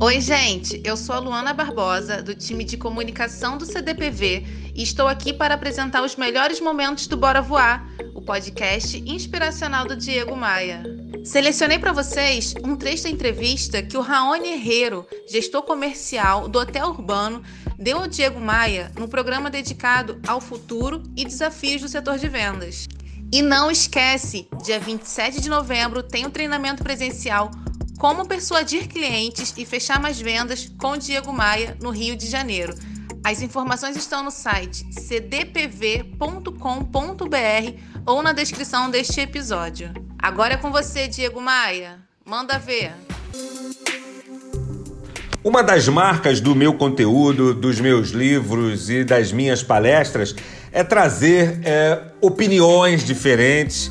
Oi, gente. Eu sou a Luana Barbosa, do time de comunicação do CDPV, e estou aqui para apresentar os melhores momentos do Bora Voar, o podcast inspiracional do Diego Maia. Selecionei para vocês um trecho da entrevista que o Raoni Herrero, gestor comercial do Hotel Urbano, deu ao Diego Maia no programa dedicado ao futuro e desafios do setor de vendas. E não esquece, dia 27 de novembro tem o um treinamento presencial como persuadir clientes e fechar mais vendas com Diego Maia, no Rio de Janeiro. As informações estão no site cdpv.com.br ou na descrição deste episódio. Agora é com você, Diego Maia. Manda ver. Uma das marcas do meu conteúdo, dos meus livros e das minhas palestras é trazer é, opiniões diferentes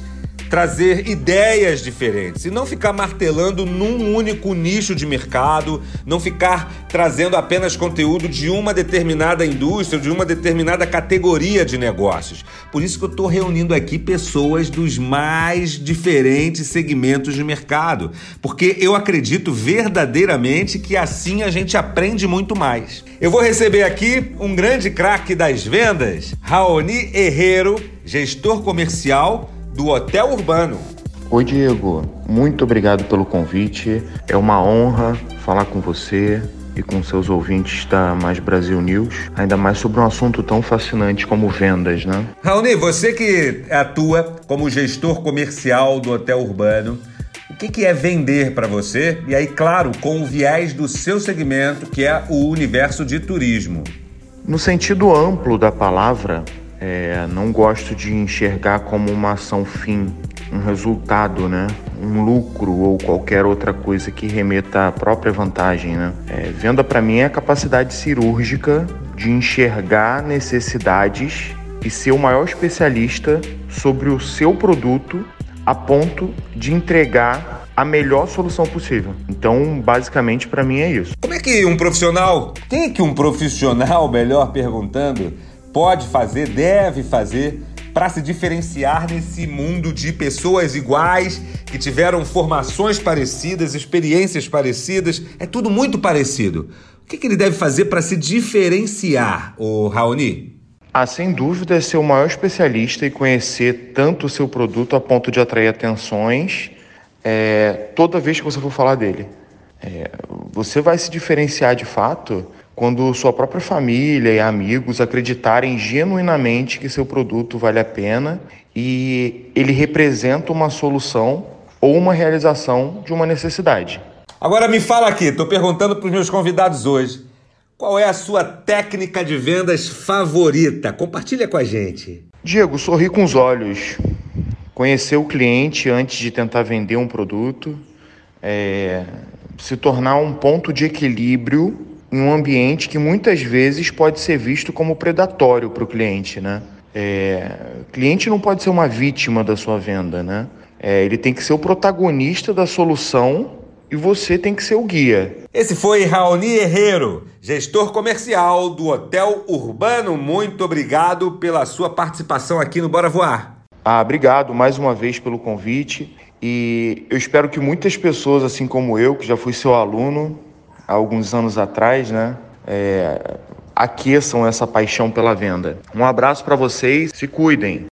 trazer ideias diferentes e não ficar martelando num único nicho de mercado, não ficar trazendo apenas conteúdo de uma determinada indústria, de uma determinada categoria de negócios. Por isso que eu estou reunindo aqui pessoas dos mais diferentes segmentos de mercado, porque eu acredito verdadeiramente que assim a gente aprende muito mais. Eu vou receber aqui um grande craque das vendas, Raoni Herrero, gestor comercial do Hotel Urbano. Oi, Diego. Muito obrigado pelo convite. É uma honra falar com você e com seus ouvintes da Mais Brasil News, ainda mais sobre um assunto tão fascinante como vendas, né? Raoni, você que atua como gestor comercial do Hotel Urbano, o que, é vender para você? E aí, claro, com o viés do seu segmento, que é o universo de turismo. No sentido amplo da palavra, é, não gosto de enxergar como uma ação fim, um resultado, né? um lucro ou qualquer outra coisa que remeta à própria vantagem. Né? É, venda para mim é a capacidade cirúrgica de enxergar necessidades e ser o maior especialista sobre o seu produto a ponto de entregar a melhor solução possível. Então, basicamente, para mim é isso. Como é que um profissional, tem que um profissional, melhor perguntando, pode fazer, deve fazer para se diferenciar nesse mundo de pessoas iguais, que tiveram formações parecidas, experiências parecidas, é tudo muito parecido. O que, que ele deve fazer para se diferenciar, o Raoni? Ah, sem dúvida, é ser o maior especialista e conhecer tanto o seu produto a ponto de atrair atenções é, toda vez que você for falar dele. É, você vai se diferenciar de fato quando sua própria família e amigos acreditarem genuinamente que seu produto vale a pena e ele representa uma solução ou uma realização de uma necessidade. Agora me fala aqui, estou perguntando para os meus convidados hoje. Qual é a sua técnica de vendas favorita? Compartilha com a gente. Diego, sorrir com os olhos. Conhecer o cliente antes de tentar vender um produto. É, se tornar um ponto de equilíbrio em um ambiente que muitas vezes pode ser visto como predatório para o cliente, né? É, o cliente não pode ser uma vítima da sua venda, né? É, ele tem que ser o protagonista da solução e você tem que ser o guia. Esse foi Raoni Herrero, gestor comercial do Hotel Urbano. Muito obrigado pela sua participação aqui no Bora Voar. Ah, obrigado mais uma vez pelo convite e eu espero que muitas pessoas, assim como eu, que já fui seu aluno, há alguns anos atrás, né? É, aqueçam essa paixão pela venda. Um abraço para vocês, se cuidem.